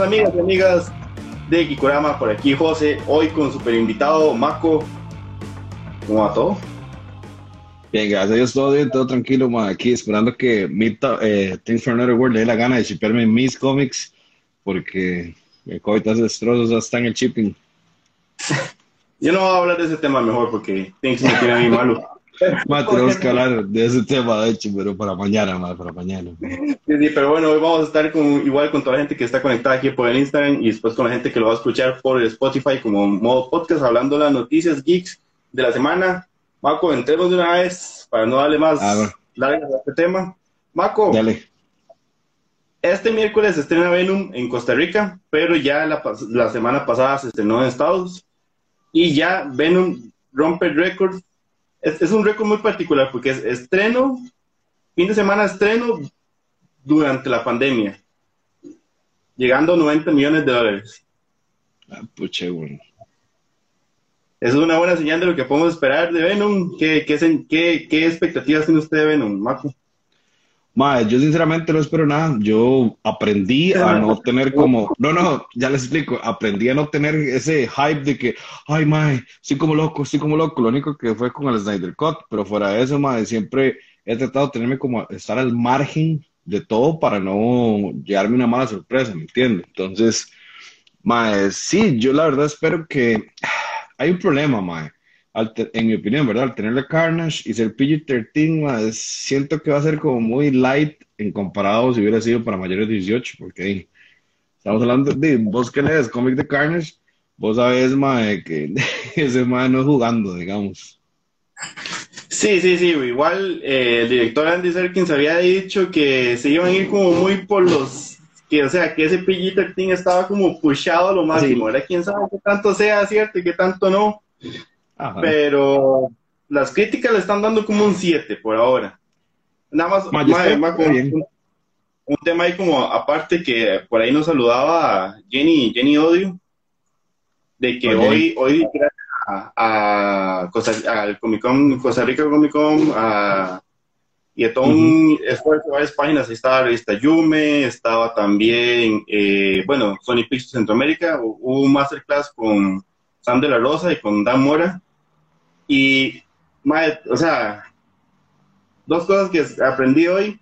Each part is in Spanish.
estamos amigas y amigas de Kikurama? Por aquí José, hoy con super invitado Mako. ¿Cómo va todo? Bien, gracias a Dios, todo bien, todo tranquilo, ma. aquí esperando que Mita, eh, Things for Another World le dé la gana de shipearme mis cómics, porque el COVID hace destrozos hasta en el shipping. Yo no voy a hablar de ese tema mejor, porque Things me tiene a mí malo. Ma, tenemos que hablar de ese tema, de hecho, pero para mañana, ma, para mañana. Sí, sí, pero bueno, hoy vamos a estar con, igual con toda la gente que está conectada aquí por el Instagram y después con la gente que lo va a escuchar por el Spotify como modo podcast, hablando de las noticias geeks de la semana. Mako, entremos de una vez para no darle más largas a este tema. Mako, Dale. este miércoles se estrena Venom en Costa Rica, pero ya la, la semana pasada se estrenó en Estados y ya Venom rompe el récord. Es, es un récord muy particular porque es estreno, fin de semana estreno durante la pandemia, llegando a 90 millones de dólares. Ah, puche, bueno. Eso es una buena señal de lo que podemos esperar de Venom. ¿Qué, qué, qué- qué expectativas tiene usted de Venom, Marco? Ma, yo sinceramente no espero nada. Yo aprendí a no tener como, no, no, ya les explico, aprendí a no tener ese hype de que, ay, mae, estoy como loco, estoy como loco. Lo único que fue con el Snyder Cut, pero fuera de eso, mae, siempre he tratado de tenerme como estar al margen de todo para no llevarme una mala sorpresa, ¿me entiendes? Entonces, mae, sí, yo la verdad espero que hay un problema, mae. Al te- en mi opinión, ¿verdad? Al tener la Carnage y ser PG-13, mae, siento que va a ser como muy light en comparado si hubiera sido para mayores de 18, porque ahí estamos hablando de vos que lees cómic de Carnage, vos sabés, mae, que ese mae no es jugando, digamos. Sí, sí, sí. Igual eh, el director Andy Serkins había dicho que se iban a ir como muy por los. Que, o sea, que ese PG-13 estaba como pushado a lo máximo. ¿verdad? Quién sabe qué tanto sea cierto y qué tanto no. Ajá. Pero las críticas le están dando como un 7 por ahora. Nada más, Ma, ma, un, un tema ahí como aparte que por ahí nos saludaba Jenny, Jenny Odio, de que Oye. hoy, hoy a, a Costa- al Comic Con, Costa Rica Comic Con, a- y de todo un esfuerzo de varias páginas, ahí estaba la revista Yume, estaba también, eh, bueno, Sony Pictures Centroamérica, hu- hubo un masterclass con Sam de la Rosa y con Dan Mora, y, mae, o sea, dos cosas que aprendí hoy.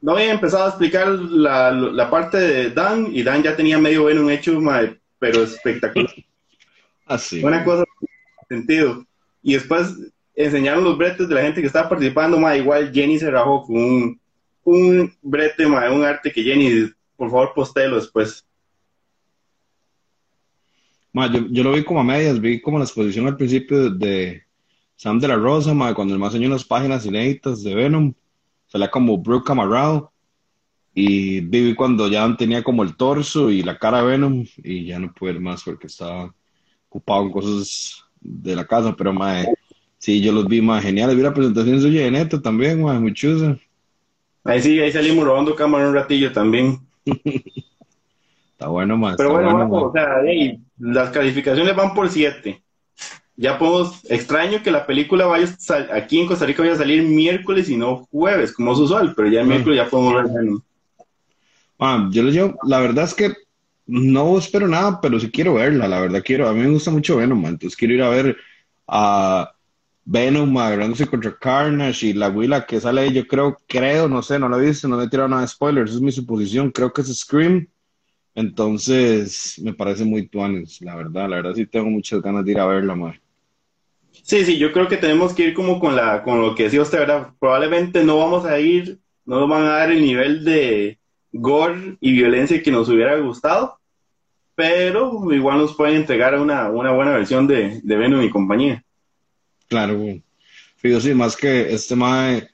No había empezado a explicar la, la parte de Dan y Dan ya tenía medio bueno un hecho, mae, pero espectacular. Así. Una cosa sentido. Y después enseñaron los bretes de la gente que estaba participando, igual Jenny se rajó con un, un brete, mae, un arte que Jenny, por favor, postéelo después. Ma, yo, yo lo vi como a medias, vi como la exposición al principio de Sam de la Rosa, ma, cuando el más enseñó unas páginas inéditas de Venom, salía como Brooke Camarado, y vi cuando ya tenía como el torso y la cara de Venom, y ya no pude ver más porque estaba ocupado en cosas de la casa, pero ma, sí, yo los vi más geniales, vi la presentación suya de Neto también, ma, muy chusa. Ahí sí, ahí salimos robando cámara un ratillo también. Está bueno, está Pero bueno, bueno, o sea, hey, las calificaciones van por 7. Ya podemos, extraño que la película vaya a sal- aquí en Costa Rica vaya a salir miércoles y no jueves, como es usual, pero ya el Mm. miércoles ya podemos ver Venom. Ah, yo lo llevo, la verdad es que no espero nada, pero sí quiero verla, la verdad quiero, a mí me gusta mucho Venom, man, entonces quiero ir a ver a Venom agarrándose contra Carnage y la Willa que sale ahí, yo creo, creo, no sé, no lo he visto, no me he tirado nada de spoilers, es mi suposición, creo que es Scream, entonces me parece muy tuanes, la verdad, la verdad sí tengo muchas ganas de ir a verla, man. Sí, sí, yo creo que tenemos que ir como con la, con lo que decía usted, ¿verdad? Probablemente no vamos a ir, no nos van a dar el nivel de gore y violencia que nos hubiera gustado, pero igual nos pueden entregar una, una buena versión de, de Venom y compañía. Claro, güey. Fijo, sí, más que este mae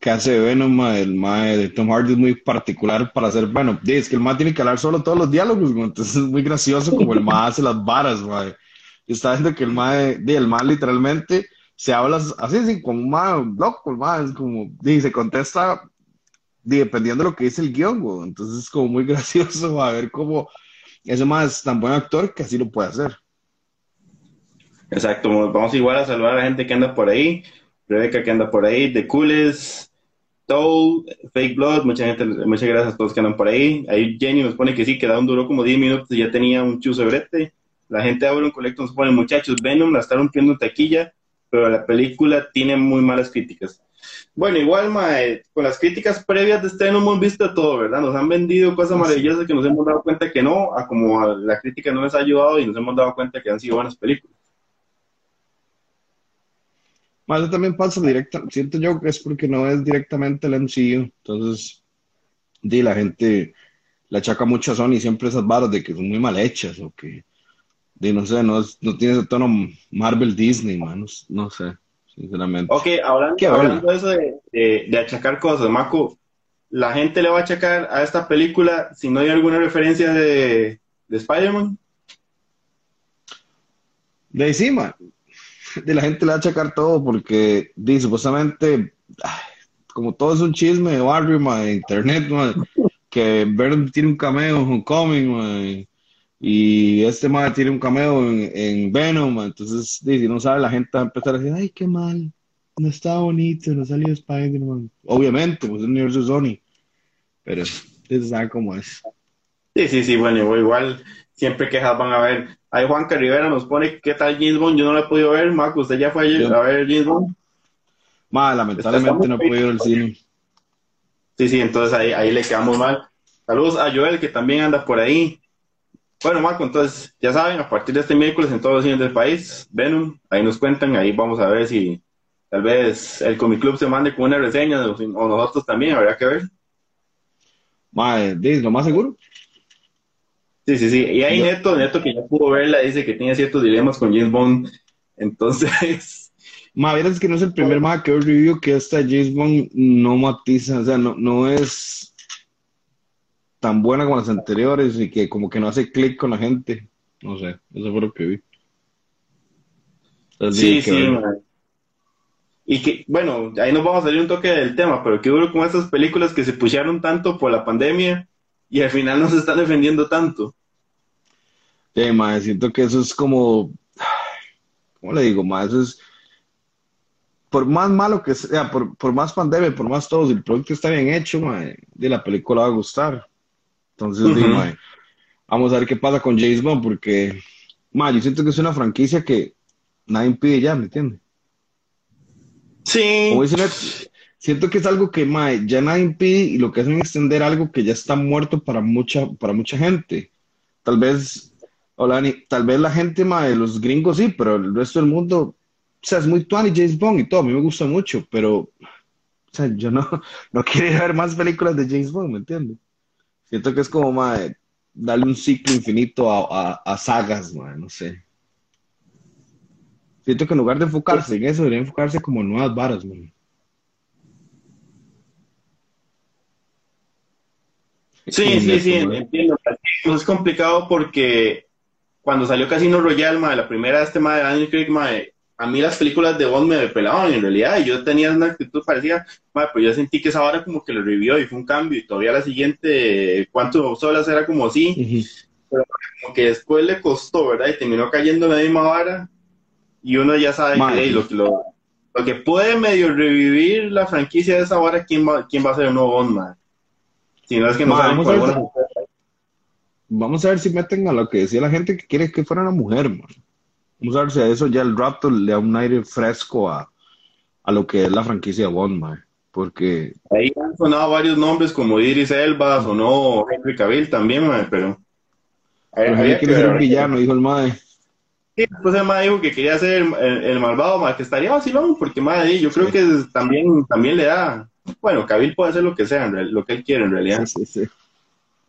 que hace Venom, mae, el mae de Tom Hardy es muy particular para hacer. Sí, Es que el mae tiene que hablar solo todos los diálogos, entonces es muy gracioso como el mae hace las varas, mae. Y está viendo que el mae, di, el mae literalmente se habla así, así, como un mae loco, el mae, es como, di, se contesta di, dependiendo de lo que dice el guion, güey. Entonces es como muy gracioso a ver cómo ese mae es tan buen actor que así lo puede hacer. Exacto, vamos igual a saludar a la gente que anda por ahí, Rebeca que anda por ahí, de Cules, Toll, Fake Blood, mucha gente, muchas gracias a todos que andan por ahí. Ahí Jenny nos pone que sí, que un duró como 10 minutos y ya tenía un chuzo brete. La gente de un Collector nos pone, muchachos, Venom la está rompiendo en taquilla, pero la película tiene muy malas críticas. Bueno, igual, mae, con las críticas previas de este no hemos visto todo, ¿verdad? Nos han vendido cosas maravillosas que nos hemos dado cuenta que no, a como la crítica no les ha ayudado y nos hemos dado cuenta que han sido buenas películas. Más también pasa directa, siento yo que es porque no es directamente el MCU, entonces, di, la gente le achaca mucho a Sony siempre esas barras de que son muy mal hechas o que, di, no sé, no, no tiene ese tono Marvel Disney, man, no, sé, sinceramente. Ok, hablando, de eso de, de, achacar cosas, Marco, ¿la gente le va a achacar a esta película si no hay alguna referencia de, de Spider-Man? De encima, de la gente le va a achacar todo porque di, como todo es un chisme de barrio, internet, que Venom tiene un cameo en Homecoming, y este madre tiene un cameo en, Venom, entonces si no sabe la gente va a empezar a decir, ay, qué mal, no está bonito, no salió Spider-Man. Obviamente, pues es un universo Sony, pero ustedes saben cómo es. Sí, sí, sí, bueno, igual siempre quejas van a ver. Ahí Juan Rivera nos pone, ¿qué tal James Bond? Yo no lo he podido ver, Marco, ¿usted ya fue a ver James Bond? Mal, lamentablemente no he podido ir al cine. Sí, sí, entonces ahí, ahí le quedamos mal. Saludos a Joel, que también anda por ahí. Bueno, Marco, entonces, ya saben, a partir de este miércoles en todos los cines del país, Venom, ahí nos cuentan, ahí vamos a ver si tal vez el Comic Club se mande con una reseña, o, nosotros también, habría que ver. Madre, lo más seguro. Sí, sí, sí. Y ahí Neto, Neto que ya pudo verla, dice que tiene ciertos dilemas con James Bond. Entonces. Ma, es que no es el primer más que review que esta James Bond no matiza, o sea, no, no es tan buena como las anteriores y que como que no hace clic con la gente. No sé, eso fue lo que vi. sí, sí. Y que, bueno, ahí nos vamos a salir un toque del tema, pero qué duro con estas películas que se pusieron tanto por la pandemia y al final no se están defendiendo tanto. Sí, siento que eso es como, ¿cómo le digo, ma? Eso es, por más malo que sea, por, por más pandemia, por más todo, si el producto está bien hecho, de la película va a gustar. Entonces, vamos a ver qué pasa con James Bond, porque, ma, yo siento que es una franquicia que nadie impide ya, ¿me entiendes? Sí. siento que es algo que, ma, ya nadie impide y lo que hacen es extender algo que ya está muerto para mucha, para mucha gente. Tal vez Hola, tal vez la gente de los gringos sí, pero el resto del mundo, o sea, es muy tuani James Bond y todo, a mí me gusta mucho, pero, o sea, yo no, no quiero ver más películas de James Bond, ¿me entiendes? Siento que es como, mae, darle un ciclo infinito a, a, sagas, mae, no sé. Siento que en lugar de enfocarse en eso, debería enfocarse como en nuevas varas, man. Sí, sí, sí, entiendo. Es complicado porque cuando salió Casino Royale, ma, la primera de este ma, de Daniel Craig, ma, a mí las películas de Bond me pelaban en realidad y yo tenía una actitud parecida, ma, pero yo sentí que esa hora como que lo revivió y fue un cambio y todavía la siguiente, ¿cuánto solas era como así? Pero como que después le costó, ¿verdad? Y terminó cayendo en la misma vara y uno ya sabe que lo, lo, lo, que puede medio revivir la franquicia de esa hora, ¿quién va, quién va a ser el nuevo Bond, ma? Si no es que no saben vamos a ver si meten a lo que decía la gente que quiere que fuera una mujer, man. Vamos a ver si a eso ya el Raptor le da un aire fresco a, a lo que es la franquicia Bond, man. Porque... Ahí han sonado varios nombres como Iris Elba, sonó Henry Cavill también, man, pero... pero había que ser un villano, dijo el mae. Sí, pues el mae dijo que quería ser el, malvado, mae, que estaría vacilón, porque mae, yo creo que también, también le da... Bueno, Cavill puede hacer lo que sea, lo que él quiere en realidad. Sí, sí, sí.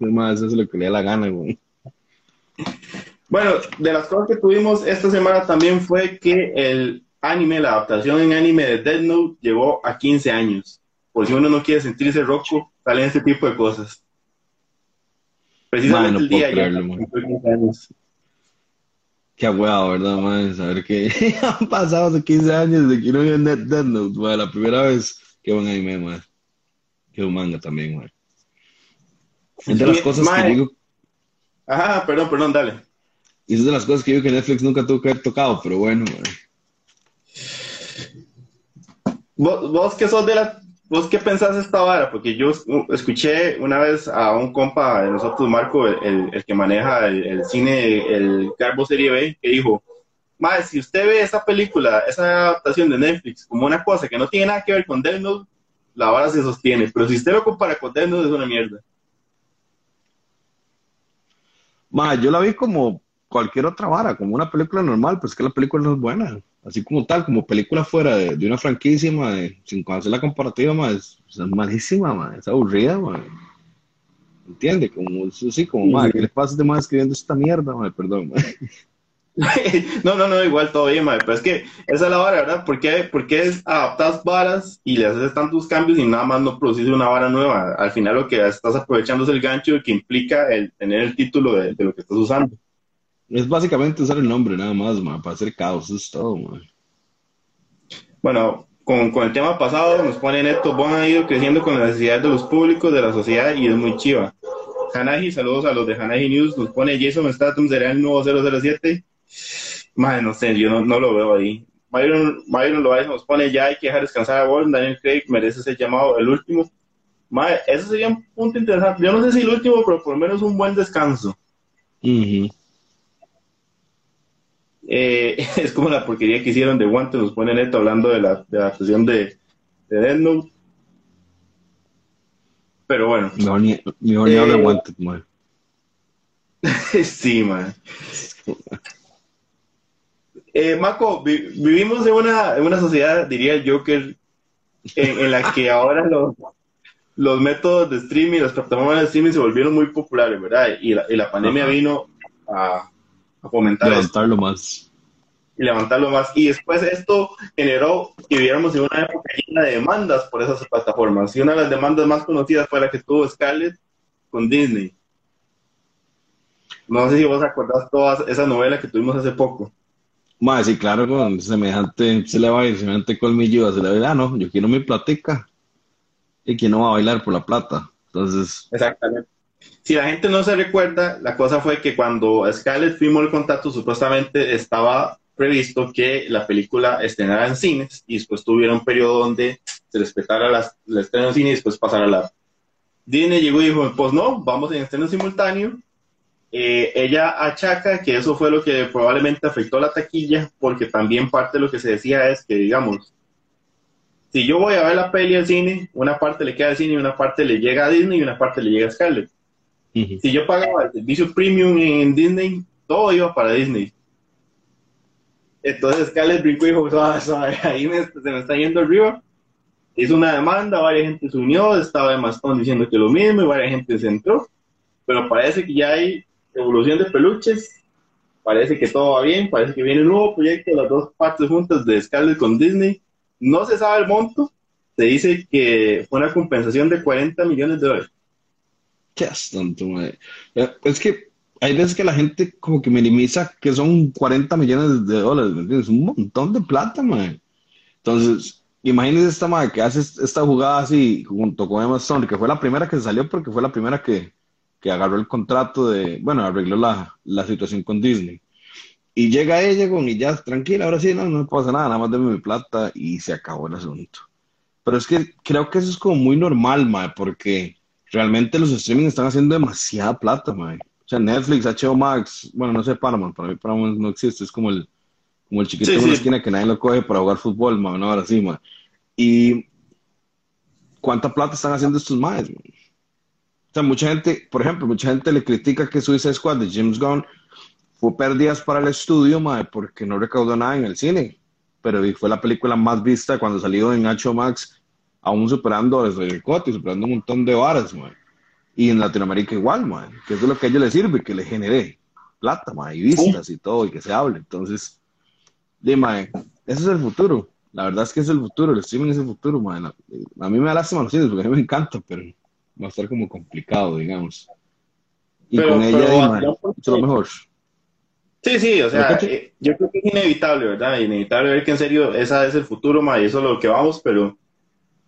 Más, eso es lo que le da la gana, güey. Bueno, de las cosas que tuvimos esta semana también fue que el anime, la adaptación en anime de Dead Note llegó a 15 años. Por si uno no quiere sentirse roco, salen este tipo de cosas. Precisamente el día creerlo, ya 15 años. Qué huevo, ¿verdad, man? Saber que han pasado 15 años de que no vi Dead Note, La primera vez que un anime, man. Que un manga también, man. Es de las cosas que digo. Ajá, perdón, perdón, dale. Y es de las cosas que digo que Netflix nunca tuvo que haber tocado, pero bueno. ¿Vos, vos que sos de la, ¿vos qué pensás de esta vara? Porque yo escuché una vez a un compa de nosotros, Marco, el, que maneja el, cine, el Carbo Serie B, que dijo, Madre, si usted ve esa película, esa adaptación de Netflix como una cosa que no tiene nada que ver con Death Note, la vara se sostiene. Pero si usted lo compara con Death Note, es una mierda. Madre, yo la vi como cualquier otra vara, como una película normal, pero es que la película no es buena. Así como tal, como película fuera de, una franquicia, madre, sin hacer la comparativa, madre, es, malísima, madre, es aburrida, madre. ¿Entiende? Como, sí, como, madre, ¿qué le pasa de más escribiendo esta mierda, madre? Perdón, madre. no, no, no, igual todo bien, madre, pero es que esa es la vara, ¿verdad? ¿Por qué, es adaptas varas y le haces tantos cambios y nada más no produces una vara nueva? Al final lo que estás aprovechando es el gancho que implica el tener el título de, lo que estás usando. Es básicamente usar el nombre nada más, madre, para hacer caos, es todo, madre. Bueno, con, el tema pasado nos pone Neto, Bon ha ido creciendo con las necesidades de los públicos, de la sociedad y es muy chiva. Hanahi, saludos a los de Hanahi News, nos pone Jason Statham, será el nuevo 007. Madre, no sé, yo no, lo veo ahí. Byron, Byron Loaiza nos pone ya hay que dejar descansar a Bond, Daniel Craig merece ser llamado el último. Madre, eso sería un punto interesante. Yo no sé si el último, pero por lo menos un buen descanso. Eh, es como la porquería que hicieron de Guante, nos pone neto hablando de la, de la sesión de, de Death Note. Pero bueno. Mi ni, eh, de Guante, sí, man. Eh, Marco, vivimos en una, en una sociedad, diría el Joker, en, la que ahora los, los métodos de streaming, las plataformas de streaming se volvieron muy populares, ¿verdad? Y la, y la pandemia vino a, a fomentar Levantarlo más. Y levantarlo más. Y después esto generó que viviéramos en una época llena de demandas por esas plataformas. Y una de las demandas más conocidas fue la que tuvo Scarlett con Disney. No sé si vos acordás toda esa novela que tuvimos hace poco. Más, sí, claro, con semejante, se le va a ir semejante colmillo, se le va a ah, no, yo quiero mi platica. Y que no va a bailar por la plata. Entonces. Exactamente. Si la gente no se recuerda, la cosa fue que cuando Scarlett firmó el contrato, supuestamente estaba previsto que la película estrenara en cines y después tuviera un periodo donde se respetara el estreno en cine y después pasara la. Disney llegó y dijo: Pues no, vamos en estreno simultáneo eh, ella achaca que eso fue lo que probablemente afectó la taquilla, porque también parte de lo que se decía es que, digamos, si yo voy a ver la peli al cine, una parte le queda al cine y una parte le llega a Disney y una parte le llega a Scarlett. Si yo pagaba el servicio premium en Disney, todo iba para Disney. Entonces Scarlett brincó y dijo, ahí se me está yendo arriba. Hizo una demanda, varias gente se unió, estaba de Mastón diciendo que lo mismo y varias gente se entró. Pero parece que ya hay evolución de peluches. Parece que todo va bien, parece que viene un nuevo proyecto, las dos partes juntas de Scarlett con Disney. No se sabe el monto, se dice que fue una compensación de 40 millones de dólares. Qué tonto, Es que hay veces que la gente como que minimiza que son 40 millones de dólares, ¿me entiendes? Un montón de plata, man. Entonces, imagínense esta madre que hace esta jugada así junto con Emma Stone, que fue la primera que salió porque fue la primera que, que agarró el contrato de, bueno, arregló la, la situación con Disney. Y llega ella con, y ya, tranquila, ahora sí, no, no pasa nada, nada más deme mi plata y se acabó el asunto. Pero es que creo que eso es como muy normal, mae, porque realmente los streaming están haciendo demasiada plata, mae. O sea, Netflix, HBO Max, bueno, no sé Paramount, para mí Paramount no existe, es como el, como el chiquito de una esquina que nadie lo coge para jugar fútbol, mae, no, ahora sí, mae. Y ¿cuánta plata están haciendo estos maes, mae? O sea, mucha gente, por ejemplo, mucha gente le critica que Suicide Squad de James Gunn fue pérdidas para el estudio, madre, porque no recaudó nada en el cine. Pero fue la película más vista cuando salió en HBO Max, aún superando desde el cote, superando un montón de varas, madre. Y en Latinoamérica igual, madre, que eso es lo que a ellos les sirve, que le genere plata, madre, y vistas y todo, y que se hable. Entonces, dime, ese es el futuro. La verdad es que es el futuro, el streaming es el futuro, madre. A mí me da lástima los cines, porque a mí me encanta, pero va a estar como complicado, digamos. Y con ella, es lo mejor. Sí, sí, o sea, eh, yo creo que es inevitable, ¿verdad? Inevitable ver que en serio esa es el futuro, ma, y eso es lo que vamos, pero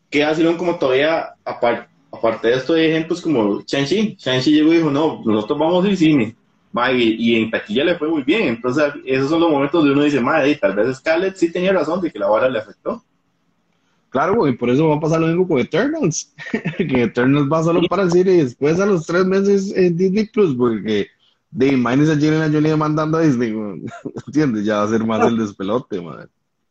¿qué hacen como todavía, aparte aparte de esto, hay ejemplos como Shang-Chi. Shang-Chi llegó y dijo, no, nosotros vamos al cine, ma, y, en taquilla le fue muy bien. Entonces, esos son los momentos donde uno dice, madre, tal vez Scarlett sí tenía razón de que la vara le afectó. Claro, y por eso va a pasar lo mismo con Eternals. que Eternals va solo para y después a los tres meses en Disney Plus, porque de imagínense a Gina Jolie mandando a Disney, ¿entiendes? Ya va a ser más el despelote, madre.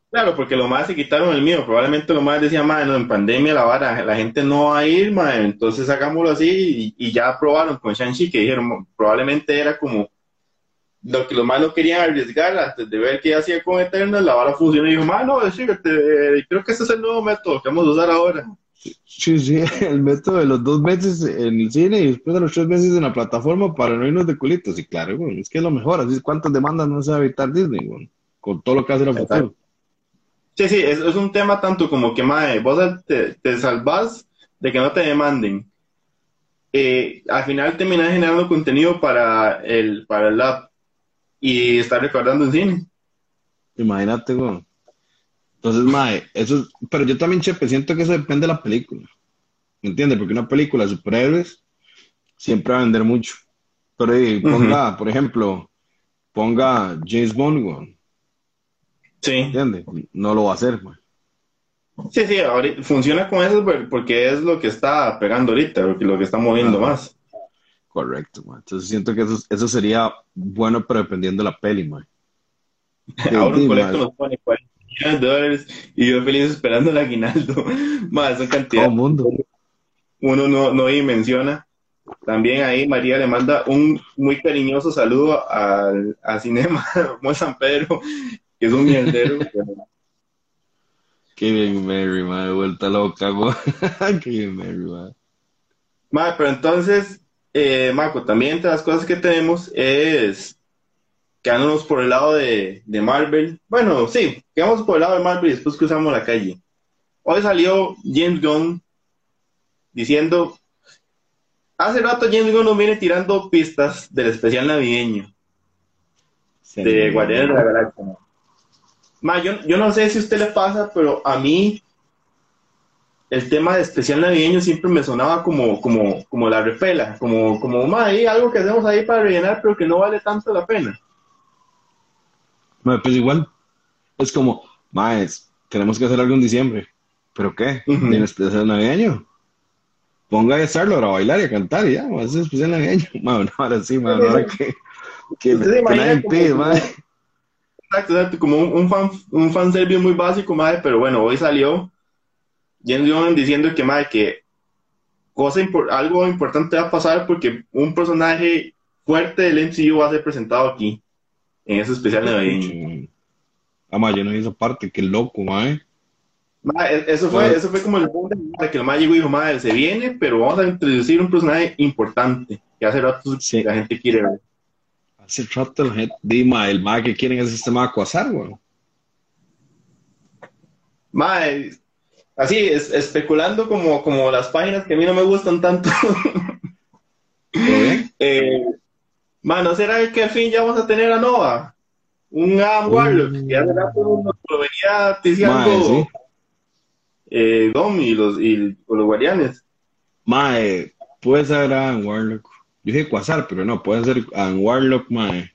Claro, porque lo más se quitaron el mío. Probablemente lo más decía, madre, no, en pandemia la vara, la gente no va a ir, madre, entonces hagámoslo así y, ya probaron con Shang-Chi que dijeron, probablemente era como lo que los más no querían arriesgar antes de ver qué hacía con Eternal, la vara funcionó y dijo, madre, no, fíjate, creo que ese es el nuevo método que vamos a usar ahora. Sí, sí, el método de los dos meses en el cine y después de los tres meses en la plataforma para no irnos de culitos. Y claro, es que es lo mejor. Así es cuántas demandas no se va a evitar Disney, con todo lo que hace la futuro. Sí, sí, es, es, un tema tanto como que, madre, vos te, te salvas de que no te demanden. Eh, al final terminas generando contenido para el, para el app y estar recordando en cine. Imagínate, güey. Entonces, mae, eso pero yo también, chepe, siento que eso depende de la película. ¿Me entiendes? Porque una película de superhéroes siempre va a vender mucho. Pero ponga, por ejemplo, ponga James Bond, güey. Sí. ¿Entiendes? No lo va a hacer, Sí, sí, funciona con eso porque es lo que está pegando ahorita, lo que, lo que está moviendo más. Correcto, man. Entonces siento que eso, eso sería bueno, pero dependiendo de la peli, man. Ahora un colecto nos pone 40 dólares y yo feliz esperando el aguinaldo. más esa cantidad. Todo mundo. Uno no, no dimensiona. También ahí María le manda un muy cariñoso saludo al, a Cinema San Pedro que es un mierdero. Kevin Mary, madre, vuelta loca, güey. Kevin Mary, madre. Madre, pero entonces, eh, Marco, también entre las cosas que tenemos es quedándonos por el lado de, de Marvel. Bueno, sí, quedamos por el lado de Marvel y después cruzamos la calle. Hoy salió James Gunn diciendo, hace rato James Gunn nos viene tirando pistas del especial navideño de Guardianes de la Galaxia yo, no sé si a usted le pasa, pero a mí el tema de especial navideño siempre me sonaba como, como, como la repela, como, como ma, algo que hacemos ahí para rellenar, pero que no vale tanto la pena. pues igual, es como, maes, tenemos que hacer algo en diciembre. ¿Pero qué? ¿En especial navideño? Ponga a estarlo a bailar y a cantar y ya, ser especial navideño. Bueno, ahora sí, man, ahora que, que, que nadie impide, Exacto, exacto, como un, fan, un fanservice muy básico, madre, pero bueno, hoy salió James Gunn diciendo que, madre, que cosa algo importante va a pasar porque un personaje fuerte del MCU va a ser presentado aquí, en ese especial navideño. Ah, yo no hice parte, qué loco, madre. E, eso fue, eso fue como el punto de que el madre llegó y dijo, madre, se viene, pero vamos a introducir un personaje importante, que hace rato la gente quiere ver. Hace rato la gente, dime, el más que quieren es el sistema de Quasar, güey. Mae, así, es, especulando como, como las páginas que a mí no me gustan tanto. eh, ¿no será que al fin ya vamos a tener a Nova? Un Adam Warlock, que hace rato nos lo venía diciendo eh, Dom y los, y los guardianes. Mae, puede ser Adam Warlock. Yo dije Quasar, pero no, puede ser An Warlock, mae.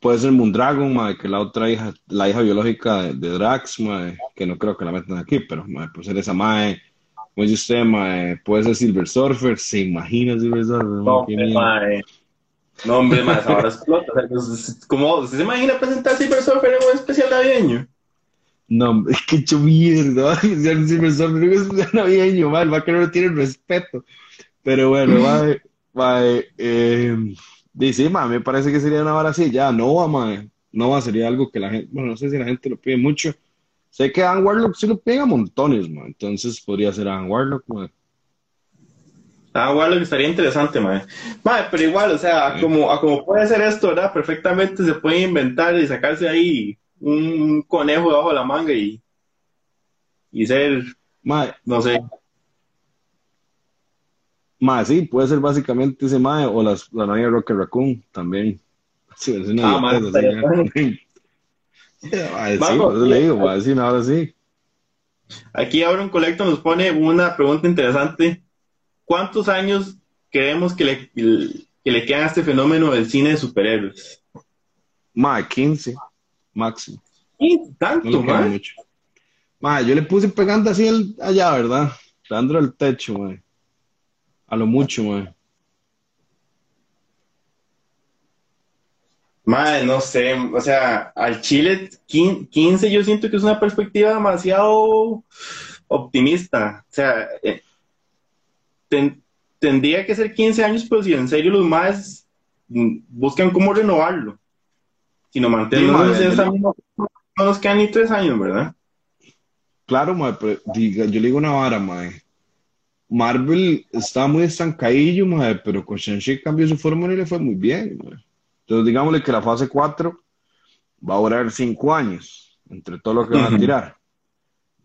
Puede ser Moondragon, mae, que la otra hija, la hija biológica de, Drax, mae, que no creo que la metan aquí, pero puede ser esa mae. Como dice usted, puede ser Silver Surfer, se imagina Silver Surfer. No, mae. No, hombre, más ahora explota. ¿Cómo se imagina presentar Silver Surfer en un especial navideño? No, es que hecho mierda. Silver Surfer en un especial navideño, mae, el vaquero no tiene respeto. Pero bueno, mae. Mae, eh, dice, mae, me parece que sería una vara así, ya, Nova, mae. Nova sería algo que la gente, bueno, no sé si la gente lo pide mucho. Sé que Ann Warlock sí lo pega montones, mae. Entonces podría ser Ann Warlock, mae. Ah, Warlock estaría interesante, mae. Mae, pero igual, o sea, como, como puede ser esto, ¿verdad? Perfectamente se puede inventar y sacarse ahí un conejo debajo de la manga y, y ser, mae, no sé, más sí, puede ser básicamente ese mae o las, la novia de Rocket Raccoon también. Sí, es una ah, sí, le digo, va a decir ahora sí. Aquí ahora un colecto nos pone una pregunta interesante. ¿Cuántos años creemos que le, que le quedan a este fenómeno del cine de superhéroes? Mae, 15, máximo. ¿15? ¿Tanto, no Mae, yo le puse pegando así el, allá, ¿verdad? Pegándole al techo, mae. A lo mucho, mae. Mae, no sé, o sea, al Chile 15 yo siento que es una perspectiva demasiado optimista. O sea, eh, tendría que ser 15 años, pero si en serio los más buscan cómo renovarlo. Si no mantenemos esa misma, no nos quedan ni tres años, ¿verdad? Claro, mae, pero diga, yo le digo una vara, mae. Marvel está muy estancadillo, mae, pero con Shang-Chi cambió su fórmula y le fue muy bien, mae. Entonces, digámosle que la fase 4 va a durar 5 años entre todo lo que van a tirar.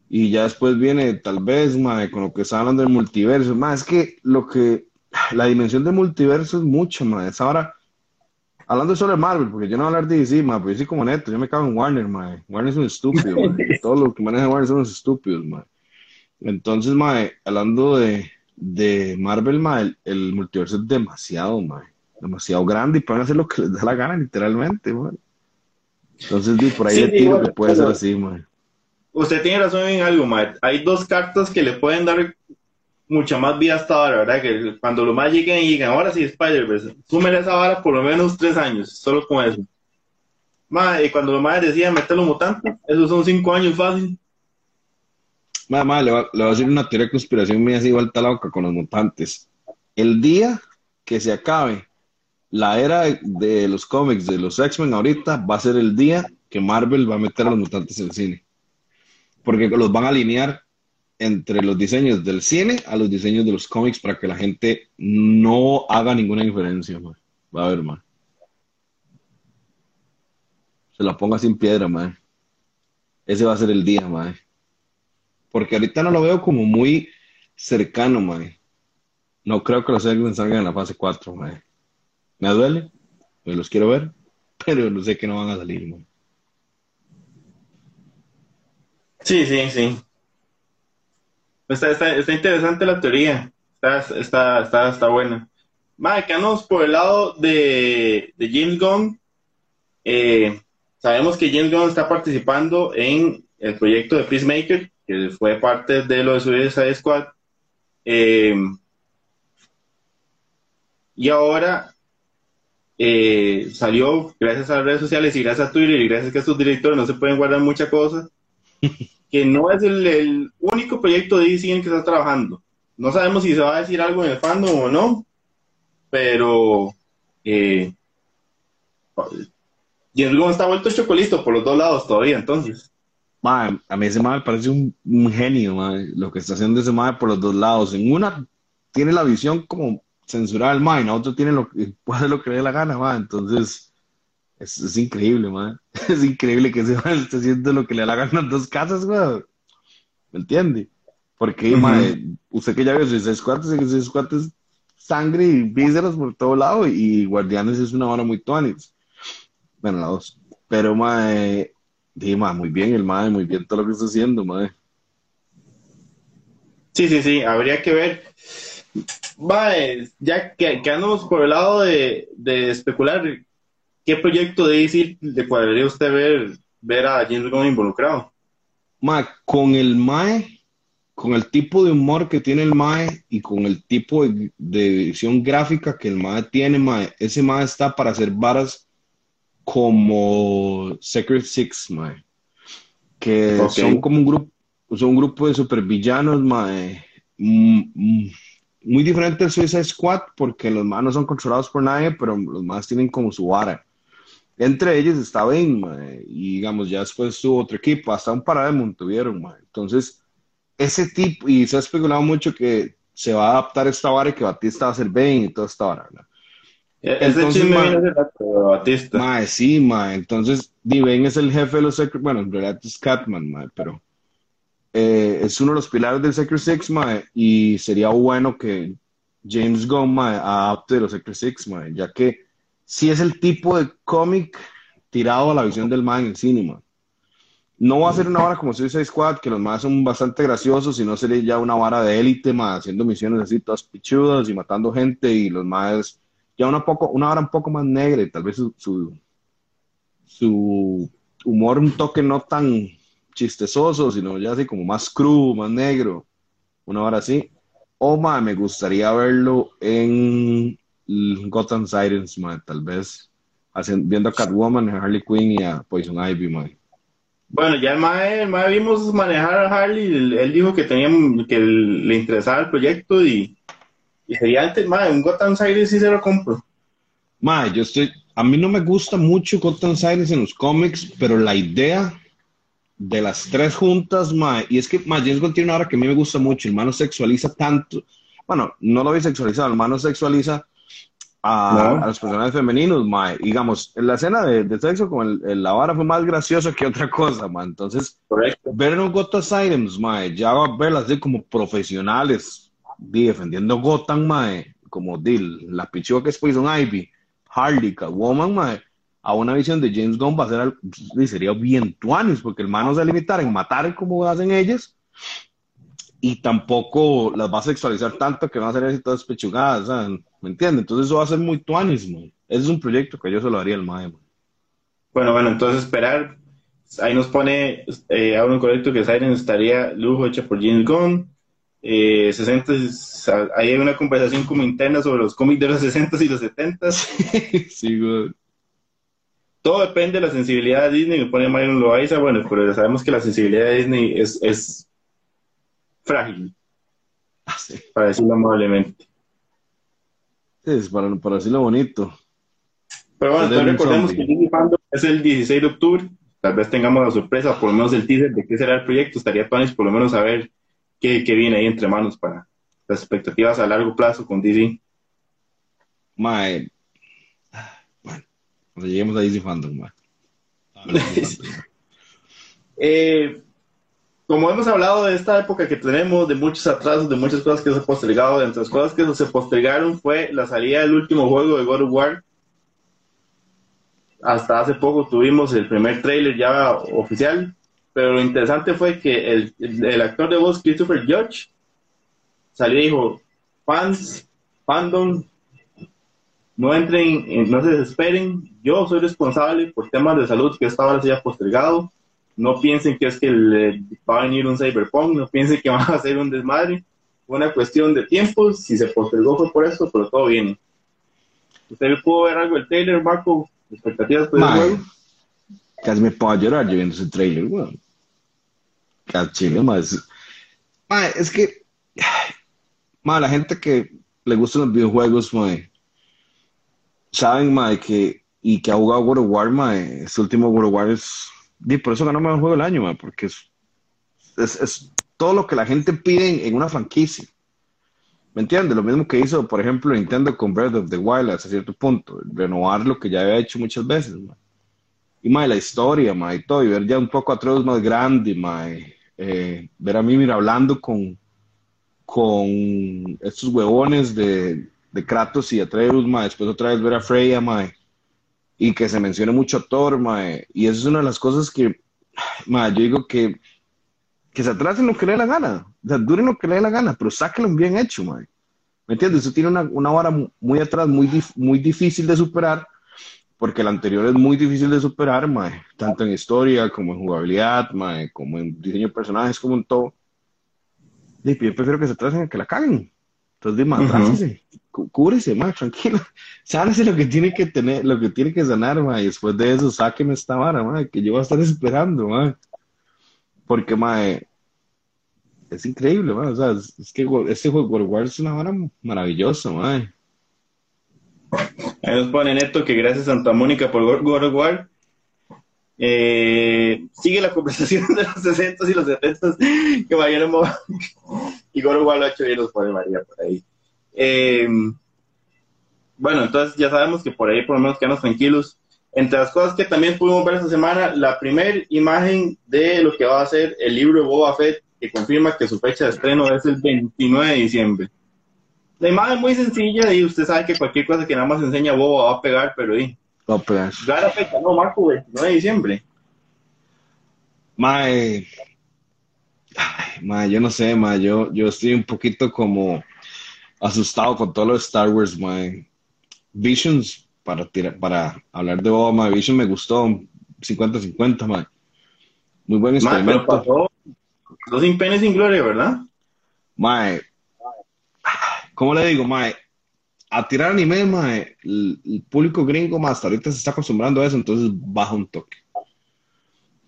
Y ya después viene, tal vez, mae, con lo que está hablando del multiverso. Más es que lo que. La dimensión del multiverso es mucho, mae. Es ahora. Hablando solo de Marvel, porque yo no voy a hablar de DC, mae, pero yo soy como neto, yo me cago en Warner, mae. Warner es un estúpido, mae. Todos los que manejan Warner son unos estúpidos, mae. Entonces, mae, hablando de, de Marvel, mae, el, multiverso es demasiado, mae demasiado grande y pueden hacer lo que les da la gana, literalmente, Entonces, por ahí que puede ser así, Usted tiene razón en algo, Hay dos cartas que le pueden dar mucha más vida hasta ahora, ¿verdad? Que cuando los más lleguen y digan, ahora sí, Spider-Verse, súmele esa vara por lo menos tres años, solo con eso. y cuando los más decían meter los mutantes, esos son cinco años fácil. Madre, le, voy a decir una teoría de conspiración mía así igual loca con los mutantes. El día que se acabe la era de los cómics de los X-Men ahorita va a ser el día que Marvel va a meter a los mutantes en el cine. Porque los van a alinear entre los diseños del cine a los diseños de los cómics para que la gente no haga ninguna diferencia. Va a ver, man. Se la ponga sin piedra, man. Ese va a ser el día, man. Porque ahorita no lo veo como muy cercano, man. No creo que los X-Men salgan en la fase 4, man. Me duele, me los quiero ver, pero no sé que no van a salir. Sí, sí, sí. Está, está, interesante la teoría. Está, está, está, está buena. Más, por el lado de, de James Gunn. Eh, sabemos que James Gunn está participando en el proyecto de Peacemaker, que fue parte de lo de Suicide Squad. Eh, y ahora eh, salió gracias a las redes sociales y gracias a Twitter y gracias a que estos directores no se pueden guardar muchas cosas, que no es el, único proyecto de DC en que está trabajando. No sabemos si se va a decir algo en el fandom o no, pero eh, James está vuelto chocolito por los dos lados todavía, entonces. A mí ese madre parece un, genio, lo que está haciendo ese madre por los dos lados. En una tiene la visión como censurar al mind, otro tiene lo que puede hacer lo que le dé la gana, man. Entonces, es, es increíble, man. Es increíble que ese man esté haciendo lo que le da la gana en dos casas, güey. ¿Me entiende? Porque, usted que ya vio seis cuartos, seis cuartos, sangre y vísceras por todo lado, y Guardianes es una hora muy tuanis. Bueno, la dos. Pero, man, di, muy bien el man, muy bien todo lo que está haciendo, man. Sí, sí, sí, habría que ver Vale, ya que, andamos por el lado de, especular, ¿qué proyecto de DC le cuadraría usted ver, ver a James Gunn involucrado? Ma, con el MAE, con el tipo de humor que tiene el MAE y con el tipo de, edición gráfica que el MAE tiene, MAE, ese MAE está para hacer varas como Secret Six, MAE, que son como un grupo, son un grupo de supervillanos, MAE, mm, mm, muy diferente al Suicide Squad porque los más no son controlados por nadie, pero los más tienen como su vara. Entre ellos está Bane, y digamos, ya después tuvo otro equipo, hasta un Paramount tuvieron, Entonces, ese tipo, y se ha especulado mucho que se va a adaptar esta vara y que Batista va a ser Bane y toda esta vara, e-, Entonces, chisme de Batista. Mae, sí, mae. Entonces, Bane es el jefe de los Secret, bueno, en realidad es Catman, mae, pero eh, es uno de los pilares del Secret Six, mae, y sería bueno que James Gunn, mae, adapte los Secret Six, mae, ya que si es el tipo de cómic tirado a la visión del mae en el cine, No va a ser una vara como Suicide Squad, que los más son bastante graciosos, sino sería ya una vara de élite, mae, haciendo misiones así todas pichudas y matando gente, y los más ya una poco, una vara un poco más negra, y tal vez su, su, humor un toque no tan chistesoso, sino ya así como más crudo, más negro, una hora así. O, me gustaría verlo en Gotham Sirens, mae, tal vez, haciendo, viendo a Catwoman, a Harley Quinn y a Poison Ivy, mae. Bueno, ya el mae, el vimos manejar a Harley, él, él dijo que tenía, que le interesaba el proyecto y, y sería antes, mae, un Gotham Sirens sí se lo compro. Mae, yo estoy, a mí no me gusta mucho Gotham Sirens en los cómics, pero la idea de las tres juntas, mae, y es que mae, James Gunn tiene una hora que a mí me gusta mucho, el mano sexualiza tanto, bueno, no lo vi sexualizado, el mano sexualiza a, No. a los personajes femeninos, mae, digamos, en la escena de, de sexo con el, el- la vara fue más graciosa que otra cosa, mae, entonces, Correcto. ver en un Gotham Sirens, mae, ya va a verlas así como profesionales, di, defendiendo Gotham, mae, como di, la pichua que es Poison Ivy, Harley, Catwoman, mae, a una visión de James Gunn va a ser sería bien tuanis, porque el man no se va a en matar como hacen ellas, y tampoco las va a sexualizar tanto que van a ser así todas pechugadas, sea, ¿me entiendes? Entonces eso va a ser muy tuanis. Ese es un proyecto que yo se lo haría al mae, mae. Bueno, bueno, entonces esperar. Ahí nos pone eh, un correcto que Siren estaría lujo hecha por James Gunn. Eh, 60, ahí hay una conversación como interna sobre los cómics de los 60 y los 70. sí, güey. Todo depende de la sensibilidad de Disney, me pone Myron Loaiza, bueno, pero sabemos que la sensibilidad de Disney es, es frágil, Ah, sí. para decirlo amablemente. Sí, es para, para decirlo bonito. Pero bueno, entonces recordemos Zombie. que Disney Fandom es el 16 de octubre, tal vez tengamos la sorpresa, por lo menos el teaser de qué será el proyecto, estaría panes por lo menos saber qué, qué viene ahí entre manos para las expectativas a largo plazo con DC. Mae. Bueno, cuando lleguemos a DC Fandom, mae. Eh, como hemos hablado de esta época que tenemos, de muchos atrasos, de muchas cosas que se han postergado, entre las cosas que se postergaron fue la salida del último juego de God of War. Hasta hace poco tuvimos el primer trailer ya oficial, pero lo interesante fue que el, el actor de voz, Christopher Judge, salió y dijo, fans, fandom, no entren, en- no se desesperen, yo soy responsable por temas de salud que esta hora se haya postergado, no piensen que es que le va a venir un cyberpunk, no piensen que va a ser un desmadre, fue una cuestión de tiempos, si se postergó fue por eso, pero todo viene. ¿Usted pudo ver algo del trailer, Marco? ¿Expectativas por el juego? Casi me puedo llorar yo viendo ese trailer, weón. Casi chile, mae. Es, que. Mae, la gente que le gustan los videojuegos. Saben, que. Y que ha jugado World of War, mae. Este último World of War es. Y por eso ganó mejor juego del año, mae. Porque es, es, es todo lo que la gente pide en, una franquicia. ¿Me entiendes? Lo mismo que hizo, por ejemplo, Nintendo con Breath of the Wild hasta cierto punto. Renovar lo que ya había hecho muchas veces, mae. Y mae, la historia, y todo, y ver ya un poco a Atreus más grande, mae, eh, ver a Mimir hablando con, con estos huevones de, de Kratos y Atreus, mae, después otra vez ver a Freya, mae, y que se mencione mucho a Thor, mae, y eso es una de las cosas que, mae, yo digo que, que se atrasen lo que le dé la gana, o sea, duren lo que le dé la gana, pero sáquenlo bien hecho, mae. ¿Me entiendes? Eso tiene una, una vara mu- muy atrás, muy, dif- muy difícil de superar, porque el anterior es muy difícil de superar, mae, tanto en historia como en jugabilidad, mae, como en diseño de personajes, como en todo. Y yo prefiero que se traten a que la caguen. Entonces, dime, atrásese, cú- cúrese, mae, tranquilo. Sánese lo que tiene que tener, lo que tiene que sanar, mae, y después de eso, sáqueme esta vara, mae, que yo voy a estar esperando, mae. Porque, mae, es increíble, mae, o sea, es, es que este juego World of War es una vara maravillosa, mae. Ahí nos pone Neto que gracias Santa Mónica por God. Eh, sigue la conversación de los 60 y los 70 que Mariano Mo- y God lo ha hecho bien, los pone María por ahí. Eh, bueno, entonces ya sabemos que por ahí por lo menos quedamos tranquilos. Entre las cosas que también pudimos ver esta semana, la primera imagen de lo que va a ser el libro de Boba Fett, que confirma que su fecha de estreno es el 29 de diciembre. La imagen es muy sencilla y usted sabe que cualquier cosa que nada más enseña Boba va a pegar, pero y No, pues, rara fecha, no, Marco, 29 de diciembre. Mae, ay, mae, yo no sé, mae, yo, yo estoy un poquito como asustado con todo lo de Star Wars, mae. Visions, para, tirar, para hablar de Boba, mae, Visions me gustó 50-50, mae. Muy buen Mae, pero experimento. pasó pasó sin pena sin gloria, ¿verdad? Mae, ¿cómo le digo, mae? A tirar anime, mae, el, público gringo, mae, hasta ahorita se está acostumbrando a eso, entonces baja un toque.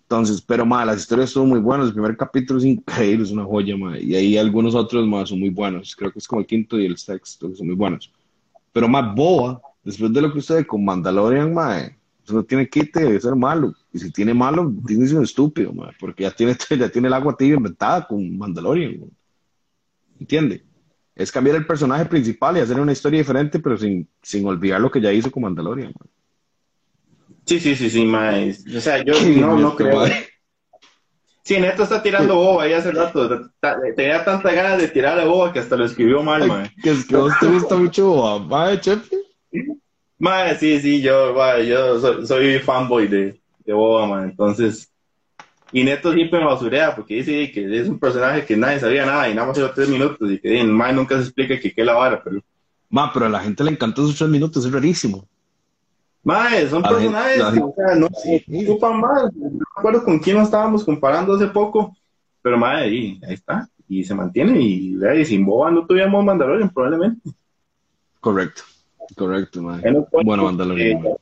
Entonces, pero mae, las historias son muy buenas. El primer capítulo es increíble, es una joya, mae. Y ahí algunos otros, mae, son muy buenos. Creo que es como el quinto y el sexto, que son muy buenos. Pero más boa, después de lo que usted con Mandalorian, mae, no tiene quite de ser malo. Y si tiene malo, tiene un estúpido, mae, porque ya tiene, ya tiene el agua tibia inventada con Mandalorian. mae. ¿Entiende? Es cambiar el personaje principal y hacer una historia diferente, pero sin, sin olvidar lo que ya hizo con Mandalorian. mae. Sí, sí, sí, sí, mae. O sea, yo no, no creo. mae. Sí, Neto está tirando boba ahí hace rato. Tenía tanta ganas de tirar la boba que hasta lo escribió mal, mae. Que es que vos te gusta mucho, ah, mae, Chepe. Mae, sí, sí, yo, mae, yo soy, soy fanboy de, de boba, mae. Entonces, y Neto siempre me basurea porque dice que es un personaje que nadie sabía nada y nada más lleva tres minutos y que el mae nunca se explica que qué es la vara, pero Ma, pero a la gente le encantó esos tres minutos, es rarísimo. Mae, son A personajes que, o sea, no se ocupan más. No me acuerdo con quién nos estábamos comparando hace poco, pero mae, ahí, ahí está. Y se mantiene. Y, y sin Boba no tuviéramos Mandalorian, probablemente. Correcto, correcto, mae. Bueno, Mandalorian. mae.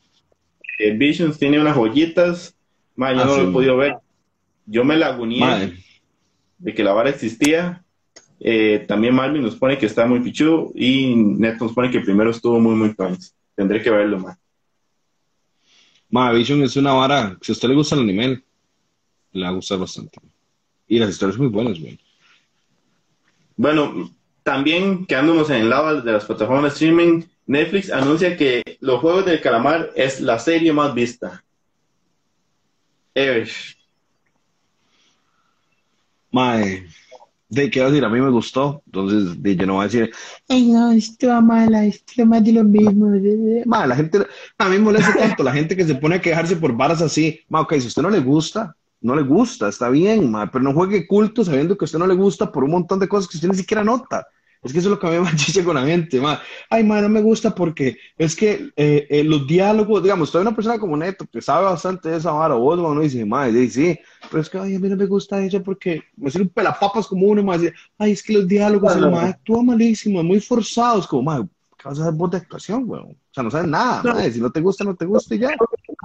eh, Visions tiene unas joyitas. Mae, yo Ah, no sí, lo he podido ver. Yo me laguneé Mae, de que la vara existía. Eh, también Marvin nos pone que está muy pichudo. Y Neto nos pone que primero estuvo muy, muy tuanis. Tendré que verlo, mae. mae, Vision es una vara, si a usted le gusta el anime, le va a gustar bastante. Y las historias son muy buenas, güey. Bueno, también quedándonos en el lado de las plataformas de streaming, Netflix anuncia que Los Juegos del Calamar es la serie más vista. Ever. Mae, de qué decir, a mí me gustó, entonces de, yo no voy a decir, Ay, no, esto mala, esto más de lo mismo. mae, la gente, a mí me molesta tanto la gente que se pone a quejarse por varas así. Mae, ok, si a usted no le gusta, no le gusta, está bien, mae, pero no juegue culto sabiendo que a usted no le gusta por un montón de cosas que usted ni siquiera nota. Es que eso es lo que a mí me manchicha con la gente, mae. Ay, mae, no me gusta porque es que eh, eh, los diálogos, digamos, soy una persona como Neto que sabe bastante de esa vara, vos, mae, no dice, mae, sí, sí, pero es que, ay, a mí no me gusta eso porque me sirve un pelapapas como uno, dice, ay, es que los diálogos, el mae actúa malísimo, muy forzados, como, mae, ¿qué vas a hacer vos de actuación, weón? O sea, no sabes nada, mae, si no te gusta, no te gusta y ya.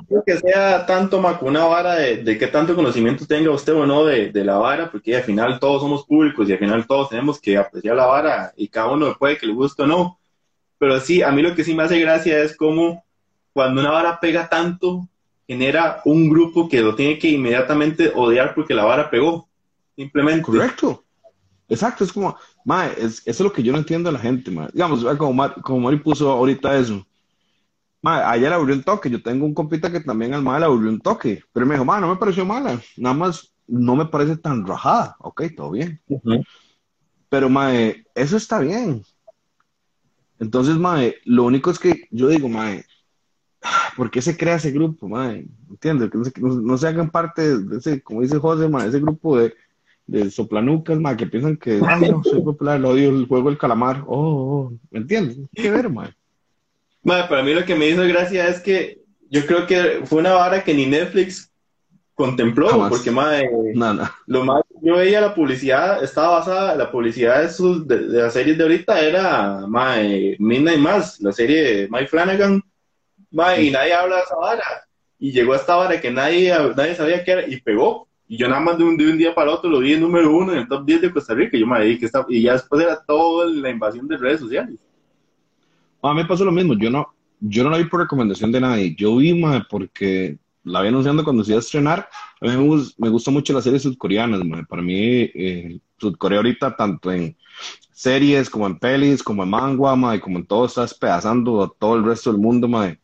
Creo que sea tanto Mac, una vara de, de qué tanto conocimiento tenga usted o no de, de la vara, porque al final todos somos públicos y al final todos tenemos que apreciar la vara y cada uno puede que le guste o no. Pero sí, a mí lo que sí me hace gracia es como cuando una vara pega tanto, genera un grupo que lo tiene que inmediatamente odiar porque la vara pegó. Simplemente. Correcto. Exacto, es como, mae, es, eso es lo que yo no entiendo de la gente, mae. Digamos, como, Mar- como Mari puso ahorita eso. Mae, ayer abrió un toque, yo tengo un compita que también al mae le abrió un toque, pero me dijo, mae, no me pareció mala, nada más no me parece tan rajada, ok, todo bien. Ujú. Pero, mae, eso está bien. Entonces, mae, lo único es que yo digo, mae, ¿por qué se crea ese grupo, mae? ¿Entiendes? Que no se, no- no se hagan parte de ese, como dice José, mae, ese grupo de, de soplanucas, que piensan que, ay, no, soy popular, lo odio el juego del calamar. Oh, oh, ¿me entiendes? ¿Qué ver? Madre, para mí lo que me hizo gracia es que yo creo que fue una vara que ni Netflix contempló, Jamás. porque madre, Nada. lo más yo veía la publicidad, estaba basada, la publicidad de, sus, de, de las series de ahorita era madre, Midnight Mass, la serie de Mike Flanagan, y nadie habla de esa vara. Y llegó esta vara que nadie, nadie sabía qué era y pegó. Y yo nada más de un, de un día para otro lo vi en número uno en el top 10 de Costa Rica. Yo me que está, y ya después era toda la invasión de redes sociales. A mí me pasó lo mismo, yo no, yo no la vi por recomendación de nadie, yo vi, mae, porque la vi anunciando cuando se iba a estrenar, a mí me, me gustan mucho las series sudcoreanas, mae. para mí eh, Sudcorea ahorita tanto en series como en pelis, como en manga, mae, como en todo está despedazando a todo el resto del mundo, mae.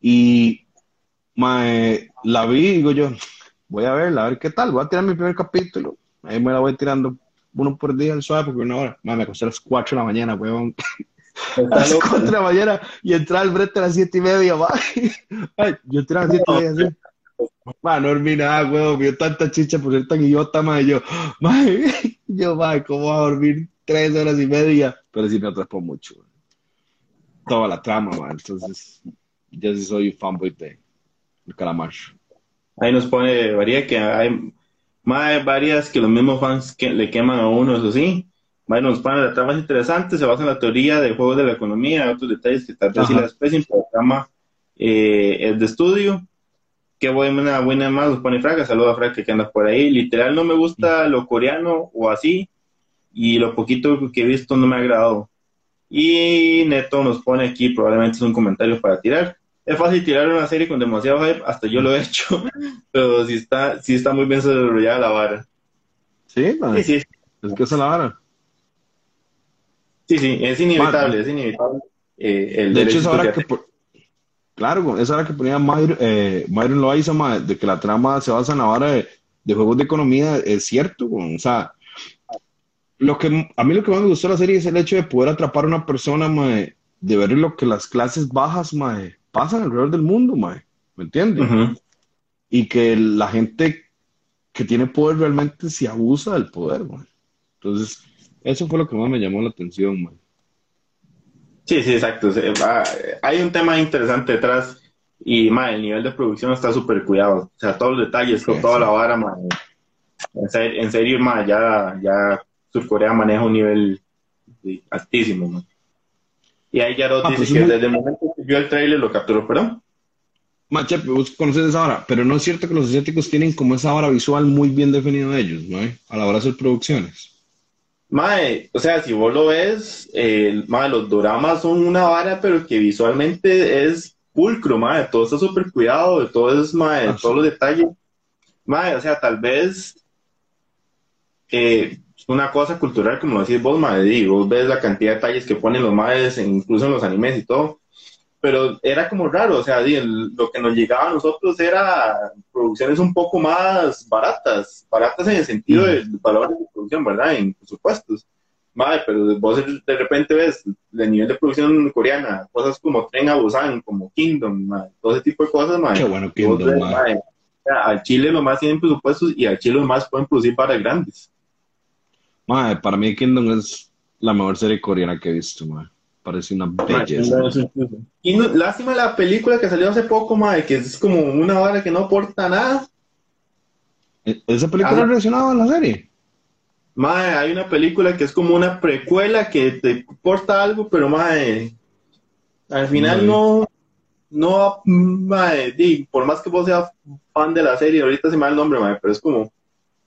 y mae, la vi digo yo, voy a verla, a ver qué tal, voy a tirar mi primer capítulo, ahí me la voy tirando uno por día al suave porque una hora, mae, me acosté a las 4 de la mañana, weón. A las loco. 4 de la mañana y entrar al brete a las 7 y media. Ay, yo entré a las 7 y media, así. No dormí nada, weón. Vio tanta chicha por ser tan idiota, ma. Y yo, ma, yo, ma, ¿cómo voy a dormir 3 horas y media? Pero sí me atrapó mucho, weón. Toda la trama, ma. Entonces, yo sí soy fanboy de el calamar. Ahí nos pone, varía que hay más varias que los mismos fans que le queman a uno, eso sí. Más nos pone la trama más interesante, se basa en la teoría de juegos de la economía, otros detalles que tal vez sí la especie, la trama eh, es de estudio. Qué buena, buena más, nos pone Fraga, saludos a Fraga que anda por ahí. Literal no me gusta lo coreano o así, y lo poquito que he visto no me ha agradado. Y Neto nos pone aquí, probablemente es un comentario para tirar es fácil tirar una serie con demasiado hype, hasta yo lo he hecho, pero sí está, sí está muy bien desarrollada la vara. Sí, sí, sí. Es que es la vara. Sí, sí, es inevitable, es inevitable. Eh, el de hecho, es ahora que, claro, es ahora que ponía Myron, eh, Myron Loaiza, de que la trama se basa en la vara de, juegos de economía, es cierto, o sea, lo que, a mí lo que más me gustó de la serie es el hecho de poder atrapar a una persona, de ver lo que las clases bajas, mae, pasan alrededor del mundo, mae. ¿Me entiendes? Y que la gente que tiene poder realmente se abusa del poder, mae. Entonces, eso fue lo que más me llamó la atención, mae. Sí, sí, exacto. Hay un tema interesante detrás y mae, el nivel de producción está súper cuidado. O sea, todos los detalles, con toda la vara, mae. En serio, mae, ya, ya Surcorea maneja un nivel altísimo, mae. Y ahí Yarod ah, dice pues que desde el momento vio el trailer lo capturó, perdón. Mache, vos conoces esa hora, pero no es cierto que los asiáticos tienen como esa hora visual muy bien definida de ellos, ¿no? A la hora de hacer producciones. Mae, o sea, si vos lo ves, eh, mae, los doramas son una vara, pero que visualmente es pulcro, mae, todo está súper cuidado, todo es, mae, ah, todos los detalles. Mae, o sea, tal vez eh, una cosa cultural, como lo decís vos, madre, vos ves la cantidad de detalles que ponen los madres, incluso en los animes y todo, pero era como raro, o sea, lo que nos llegaba a nosotros era producciones un poco más baratas, baratas en el sentido de valores de producción, ¿verdad? En presupuestos. Madre, pero vos de repente ves el nivel de producción coreana, cosas como Tren a Busan, como Kingdom, madre, todo ese tipo de cosas, madre. Qué bueno Kingdom, madre. Al Chile lo más tienen presupuestos y al Chile lo más pueden producir para grandes para mí Kingdom es la mejor serie coreana que he visto, Parece una belleza. lástima la película que salió hace poco, madre, que es como una vara que no aporta nada. ¿E-, ¿Esa película es relacionada a la serie? Madre, hay una película que es como una precuela que te aporta algo, pero madre, al final no, no, madre, por más que vos seas fan de la serie, ahorita se me da el nombre, madre, pero es como,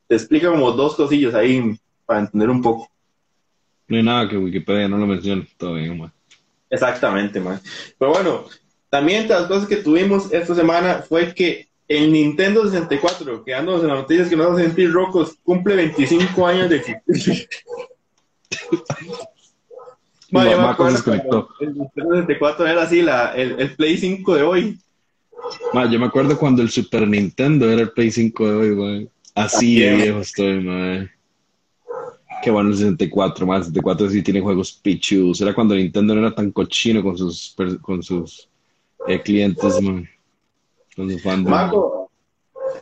te explica como dos cosillas ahí para entender un poco. No hay nada que Wikipedia no lo mencione todavía, man. Exactamente, man. Pero bueno, también entre las cosas que tuvimos esta semana fue que el Nintendo 64, quedándonos en las noticias que nos a sentir rocos, cumple 25 años de existencia. el Nintendo 64 era así, la, el, Play 5 de hoy. yo me acuerdo cuando el Super Nintendo era el Play 5 de hoy, güey. Así de viejo estoy, man. Qué bueno el 64, más el 64 sí tiene juegos pichus. Era cuando Nintendo no era tan cochino con sus con sus eh, clientes, man. Con sus fans. Marco,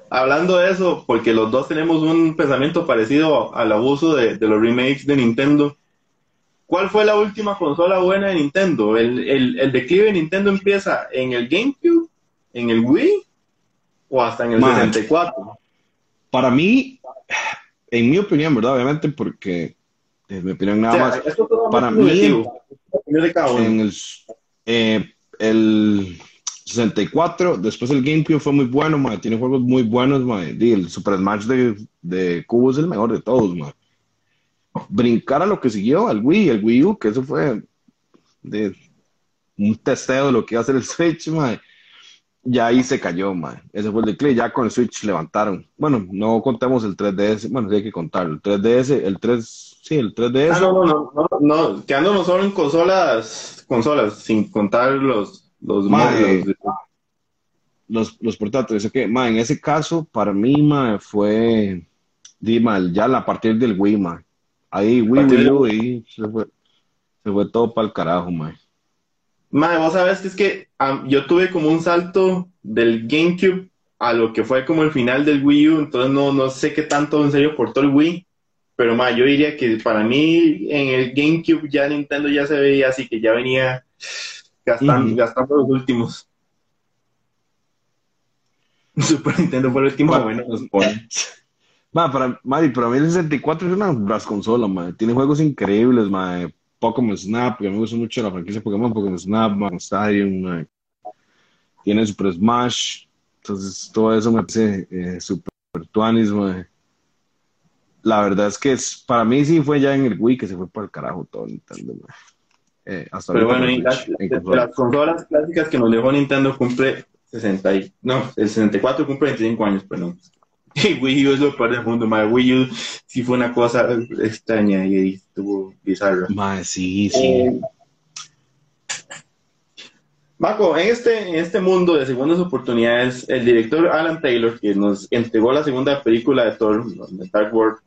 hablando de eso, porque los dos tenemos un pensamiento parecido al abuso de, los remakes de Nintendo. ¿Cuál fue la última consola buena de Nintendo? ¿El, el, declive de Nintendo empieza en el GameCube, en el Wii o hasta en el 64? Para mí, en mi opinión, ¿verdad? Obviamente, porque es mi opinión nada más. Para mí, en el, eh, el 64, después el GameCube fue muy bueno, man. tiene juegos muy buenos, el Super Smash de, de Cubo es el mejor de todos. Brincar a lo que siguió, al Wii, el Wii U, que eso fue de un testeo de lo que iba a hacer el Switch, man ya ahí se cayó, man. Ese fue el declive. Ya con el Switch levantaron. Bueno, no contemos el 3DS. Bueno, sí hay que contarlo. El 3DS, el 3, sí, el 3DS. Ah, no, no, no, no, no. quedándonos solo en consolas, consolas, sin contar los, los, los, los, portátiles. Ok, en ese caso, para mí, man, fue, di mal, ya a partir del Wii, man. Ahí, Wii, Wii ahí se fue, se fue todo para el carajo, man. Madre, vos sabés que es que yo tuve como un salto del GameCube a lo que fue como el final del Wii U, entonces no, no sé qué tanto en serio portó el Wii, pero madre, yo diría que para mí en el GameCube ya Nintendo ya se veía así, que ya venía gastando, gastando los últimos. Super Nintendo fue el último Ma- bueno nos pone. Ma, para, Mari, para mí el 64 es una las consolas, ma. Tiene juegos increíbles, ma. Pokémon Snap, que a mí me gusta mucho la franquicia Pokémon, Pokémon Snap, ma, Stadium, ma. Tiene Super Smash. Entonces, todo eso me parece eh, super tuanis. La verdad es que es, para mí sí fue ya en el Wii que se fue para el carajo todo Nintendo, ma. Eh, hasta Pero bueno, las, en consolas. las consolas clásicas que nos dejó Nintendo cumple 60 y, no, el 64 cumple 25 años, perdón. Y Wii U es lo peor del mundo, ma. Wii U sí fue una cosa extraña y estuvo bizarra. Ma, sí, sí. Eh, Marco, en este, en este mundo de segundas oportunidades, el director Alan Taylor, que nos entregó la segunda película de Thor, de Dark World,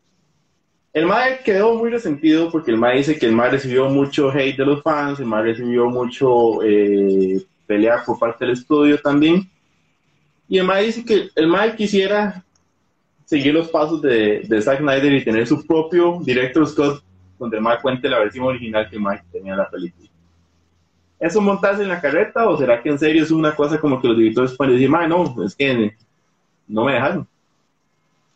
el MAE quedó muy resentido porque el MAE dice que el MAE recibió mucho hate de los fans, el MAE recibió mucho eh, pelea por parte del estudio también. Y el MAE dice que el MAE quisiera seguir los pasos de, de Zack Snyder y tener su propio director Scott, donde MAE cuente la versión original que MAE tenía en la película. ¿Eso montarse en la carreta o será que en serio es una cosa como que los directores pueden decir, "Mae, no, es que no me dejaron?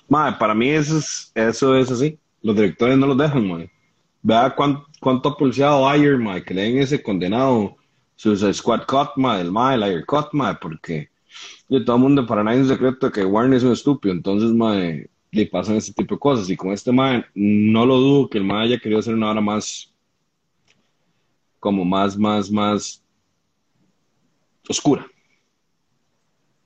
Mae, para mí eso es, eso es así. Los directores no los dejan, mae. Vea cuán- cuánto ha pulseado Ayer, mae, que le den ese condenado Suicide Squad Cut, el mae, el Ayer Cut, porque de todo el mundo para nadie es un secreto que Warner es un estúpido, entonces, mae, le pasan ese tipo de cosas. Y con este mae, no lo dudo que el mae haya querido hacer una hora más, como más, más, más oscura.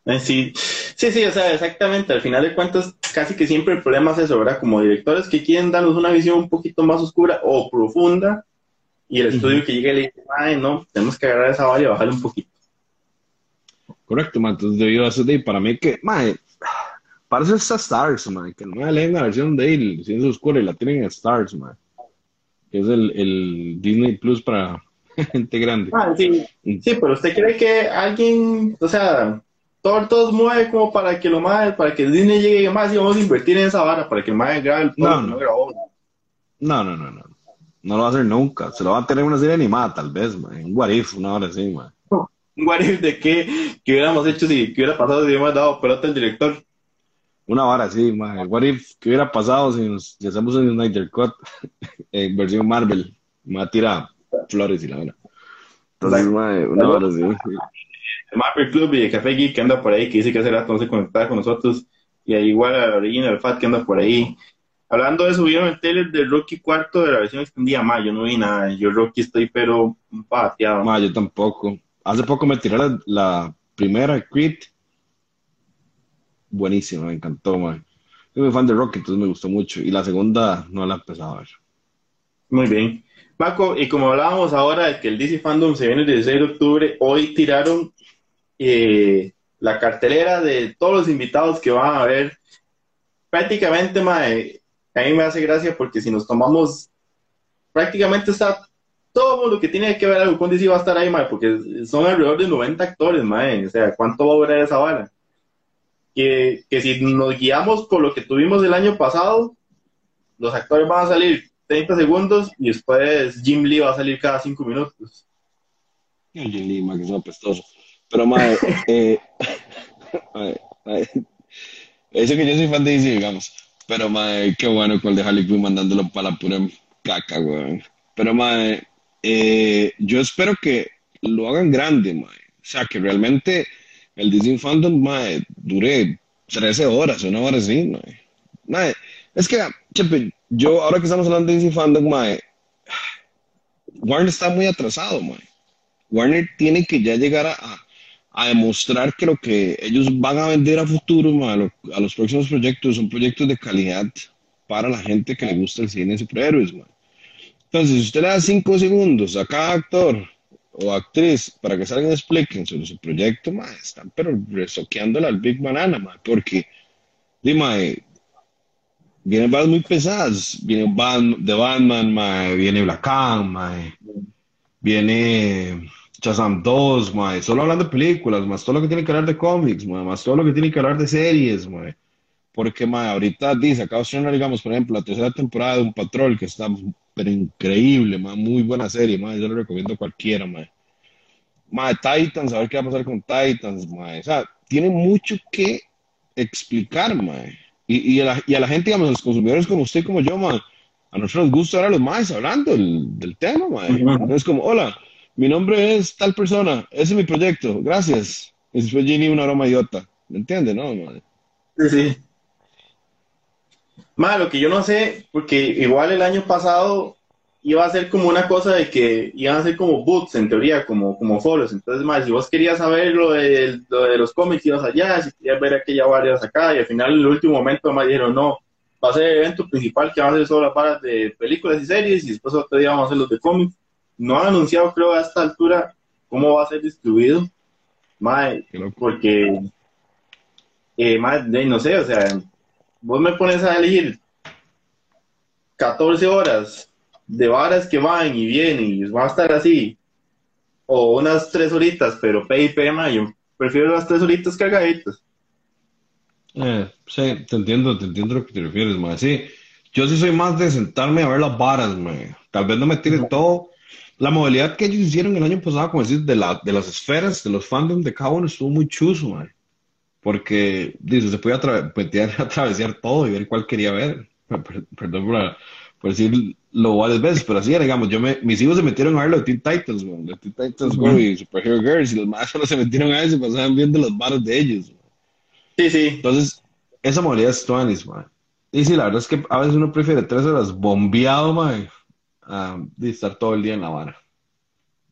Eh, Sí, sí, sí, o sea, exactamente. Al final de cuentas, casi que siempre el problema es eso, ¿verdad? Como directores que quieren darnos una visión un poquito más oscura o profunda, y el estudio que llega y le dice, ay, no, tenemos que agarrar esa valla y bajarle un poquito. Correcto, man. Entonces, debido a eso, de, para mí que, mae, para eso está Stars, man. Que no me leen la versión de él, Ciencia Oscura, y la tienen en Stars, man. Que es el, el Disney Plus para gente grande. Ah, sí, sí, pero usted cree que alguien, o sea, todo, todo mueve como para que lo más, para que Disney llegue más y vamos a invertir en esa vara, para que el más grabe el No, no. no. No, no, no, no. Lo va a hacer nunca. Se lo va a tener en una serie animada, tal vez, man. Un What If, una hora así, man. Un what if de qué, qué hubiéramos hecho si, qué hubiera pasado si hubiéramos dado pelota al director. Una hora así, man. What If, ¿qué hubiera pasado si, nos, si hacemos un Snyder Cut en versión Marvel? Me tira flores y la hora. Entonces, man, una hora así. El Marvel Club y el Café Geek que anda por ahí, que dice que hace rato no se conectaba con nosotros, y ahí igual a Original Fat que anda por ahí. Hablando de eso, vieron el trailer de Rocky cuarto de la versión extendida, más yo no vi nada, yo Rocky estoy pero pateado. Ma, yo tampoco. Hace poco me tiré la, la primera Creed. Buenísima, me encantó, man. Soy muy fan de Rocky, entonces me gustó mucho. Y la segunda no la he empezado a ver. Muy bien. Paco, y como hablábamos ahora de que el DC Fandom se viene el 16 de octubre, hoy tiraron eh, la cartelera de todos los invitados que van a ver. Prácticamente, mae, a mí me hace gracia porque si nos tomamos, prácticamente está todo lo que tiene que ver algo con DC va a estar ahí, mae, porque son alrededor de 90 actores, mae. O sea, ¿cuánto va a durar esa vara? Que, que si nos guiamos por lo que tuvimos el año pasado, los actores van a salir 30 segundos y después Jim Lee va a salir cada 5 minutos. Jim Lee, ma, que es un apestoso. Pero, madre, eh, mae, mae, eso que yo soy fan de DC, digamos. Pero, madre, qué bueno con el de Harley Quinn mandándolo para la pura caca, weón. Pero, madre, eh, yo espero que lo hagan grande, madre. O sea, que realmente el DC Fandom, madre, dure 13 horas, una hora así, madre. Madre, es que, chepe, yo, ahora que estamos hablando de DC Fandom, madre, Warner está muy atrasado, madre. Warner tiene que ya llegar a, a- demostrar que lo que ellos van a vender a futuro, ma, a, lo- a los próximos proyectos, son proyectos de calidad para la gente que le gusta el cine de superhéroes. ma. Entonces, si usted le da cinco segundos a cada actor o actriz para que salgan y expliquen sobre su proyecto, ma, están pero resoqueándole al Big Banana, ma, porque, di, ma, eh, vienen balas muy pesadas, viene Batman, de Batman, ma, viene Black ma, eh, viene Shazam 2, mae, solo hablando de películas, más todo lo que tiene que hablar de cómics, más todo lo que tiene que hablar de series, mae. Porque, mae, ahorita dice, acaba de estrenar, digamos, por ejemplo, la tercera temporada de Un Patrol, que está pero increíble, mae, muy buena serie, mae, yo lo recomiendo a cualquiera, mae. Mae, Titans, a ver qué va a pasar con Titans, mae. O sea, tiene mucho que explicar, mae. Y, y, a la, y a la gente, digamos, a los consumidores como usted, como yo, mae, a nosotros nos gusta ver a los más hablando del, del tema, mae. No es como, hola, mi nombre es tal persona, ese es mi proyecto, gracias. Y después Ginny una broma idiota. ¿Me entiende, no, mae? Sí, sí. Más, lo que yo no sé, porque igual el año pasado iba a ser como una cosa de que iban a ser como boots, en teoría, como, como foros. Entonces, más, si vos querías saber lo de, lo de los cómics, ibas allá, si querías ver aquella varias acá, y al final, en el último momento, más dijeron, no, va a ser el evento principal que va a ser solo las de películas y series, y después otro día vamos a hacer los de cómics. No han anunciado, creo, a esta altura cómo va a ser distribuido, más, porque, eh, más, no sé, o sea, vos me pones a elegir 14 horas de varas que van y vienen y va a estar así, o unas tres horitas, pero P y P, yo prefiero las tres horitas cargaditas. Eh, sí, te entiendo, te entiendo lo que te refieres, ma. Sí, yo sí soy más de sentarme a ver las varas, ma. Tal vez no me tire todo. La modalidad que ellos hicieron el año pasado, como decís, de, la, de las esferas, de los fandoms de cada uno, estuvo muy chuzo, ma. Porque, dice, se puede atra atravesar todo y ver cuál quería ver. Perdón por, por decirlo varias veces, pero así, digamos, yo me, mis hijos se metieron a ver los Teen Titans, man, los Teen Titans Go y Superhero Girls, y los más solo se metieron a eso y pasaban viendo los bares de ellos. Sí, sí. Entonces, esa modalidad es tuanis, man. Y sí, la verdad es que a veces uno prefiere tres horas bombeado, man, a estar todo el día en la vara.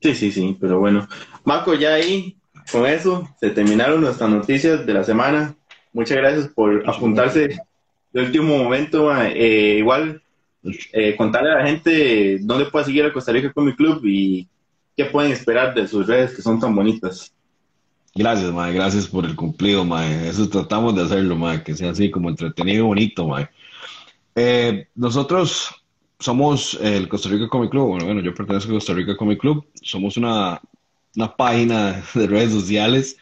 Sí, sí, sí, pero bueno. Marco, ya ahí, con eso, se terminaron nuestras noticias de la semana. Muchas gracias por apuntarse de último momento. Eh, igual eh, contarle a la gente dónde puede seguir a Costa Rica Comic Club y qué pueden esperar de sus redes que son tan bonitas. Gracias, Mae, gracias por el cumplido, Mae. Eso tratamos de hacerlo, Mae, que sea así como entretenido y bonito, Mae. Eh, nosotros somos el Costa Rica Comic Club, bueno, bueno, yo pertenezco a Costa Rica Comic Club, somos una, una página de redes sociales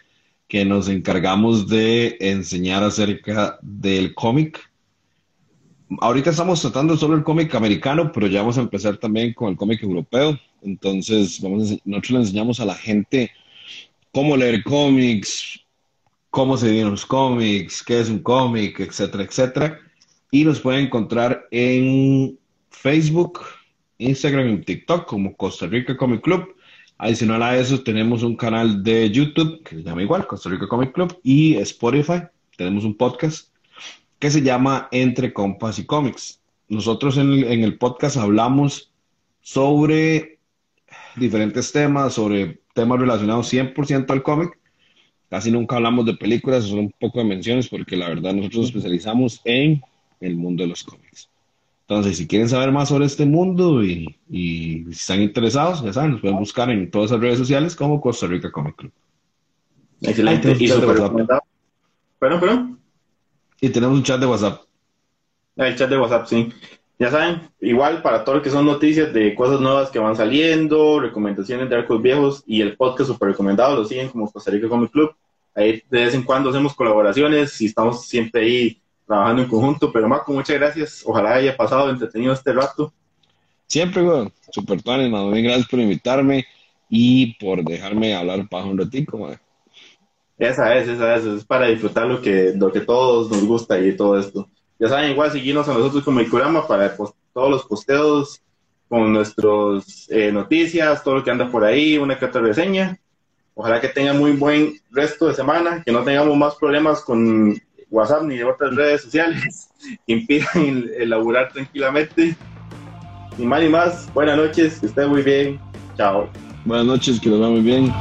que nos encargamos de enseñar acerca del cómic ahorita estamos tratando solo el cómic americano, pero ya vamos a empezar también con el cómic europeo. Entonces, nosotros le enseñamos a la gente cómo leer cómics, cómo se vienen los cómics, qué es un cómic, etcétera, etcétera. Y nos pueden encontrar en Facebook, Instagram y TikTok como Costa Rica Comic Club. Adicional a eso, tenemos un canal de YouTube que se llama igual, Costa Rica Comic Club, y Spotify. Tenemos un podcast que se llama Entre Compas y Cómics. Nosotros en el, podcast hablamos sobre diferentes temas, sobre temas relacionados 100% al cómic. Casi nunca hablamos de películas, son un poco de menciones porque la verdad nosotros nos especializamos en el mundo de los cómics. Entonces, si quieren saber más sobre este mundo y, y si están interesados, ya saben, nos pueden buscar en todas las redes sociales como Costa Rica Comic Club. Excelente. Y Bueno, pero y tenemos un chat de WhatsApp. El chat de WhatsApp, sí. Ya saben, igual para todo lo que son noticias de cosas nuevas que van saliendo, recomendaciones de arcos viejos y el podcast super recomendado, lo siguen como Costa Rica Comic Club. Ahí de vez en cuando hacemos colaboraciones y estamos siempre ahí trabajando en conjunto. Pero Marco, muchas gracias. Ojalá haya pasado entretenido este rato. Siempre, güey. Super tan, Muy gracias por invitarme y por dejarme hablar para un ratico. Esa es, esa es, es para disfrutar lo que, lo que todos nos gusta y todo esto. Ya saben, igual seguirnos a nosotros como el Kurama para pues, todos los posteos con nuestras eh, noticias, todo lo que anda por ahí, una que otra reseña. Ojalá que tengan muy buen resto de semana, que no tengamos más problemas con WhatsApp ni de otras redes sociales que impidan elaborar tranquilamente. Ni más ni más, buenas noches, que estén muy bien. Chao. Buenas noches, que nos va muy bien.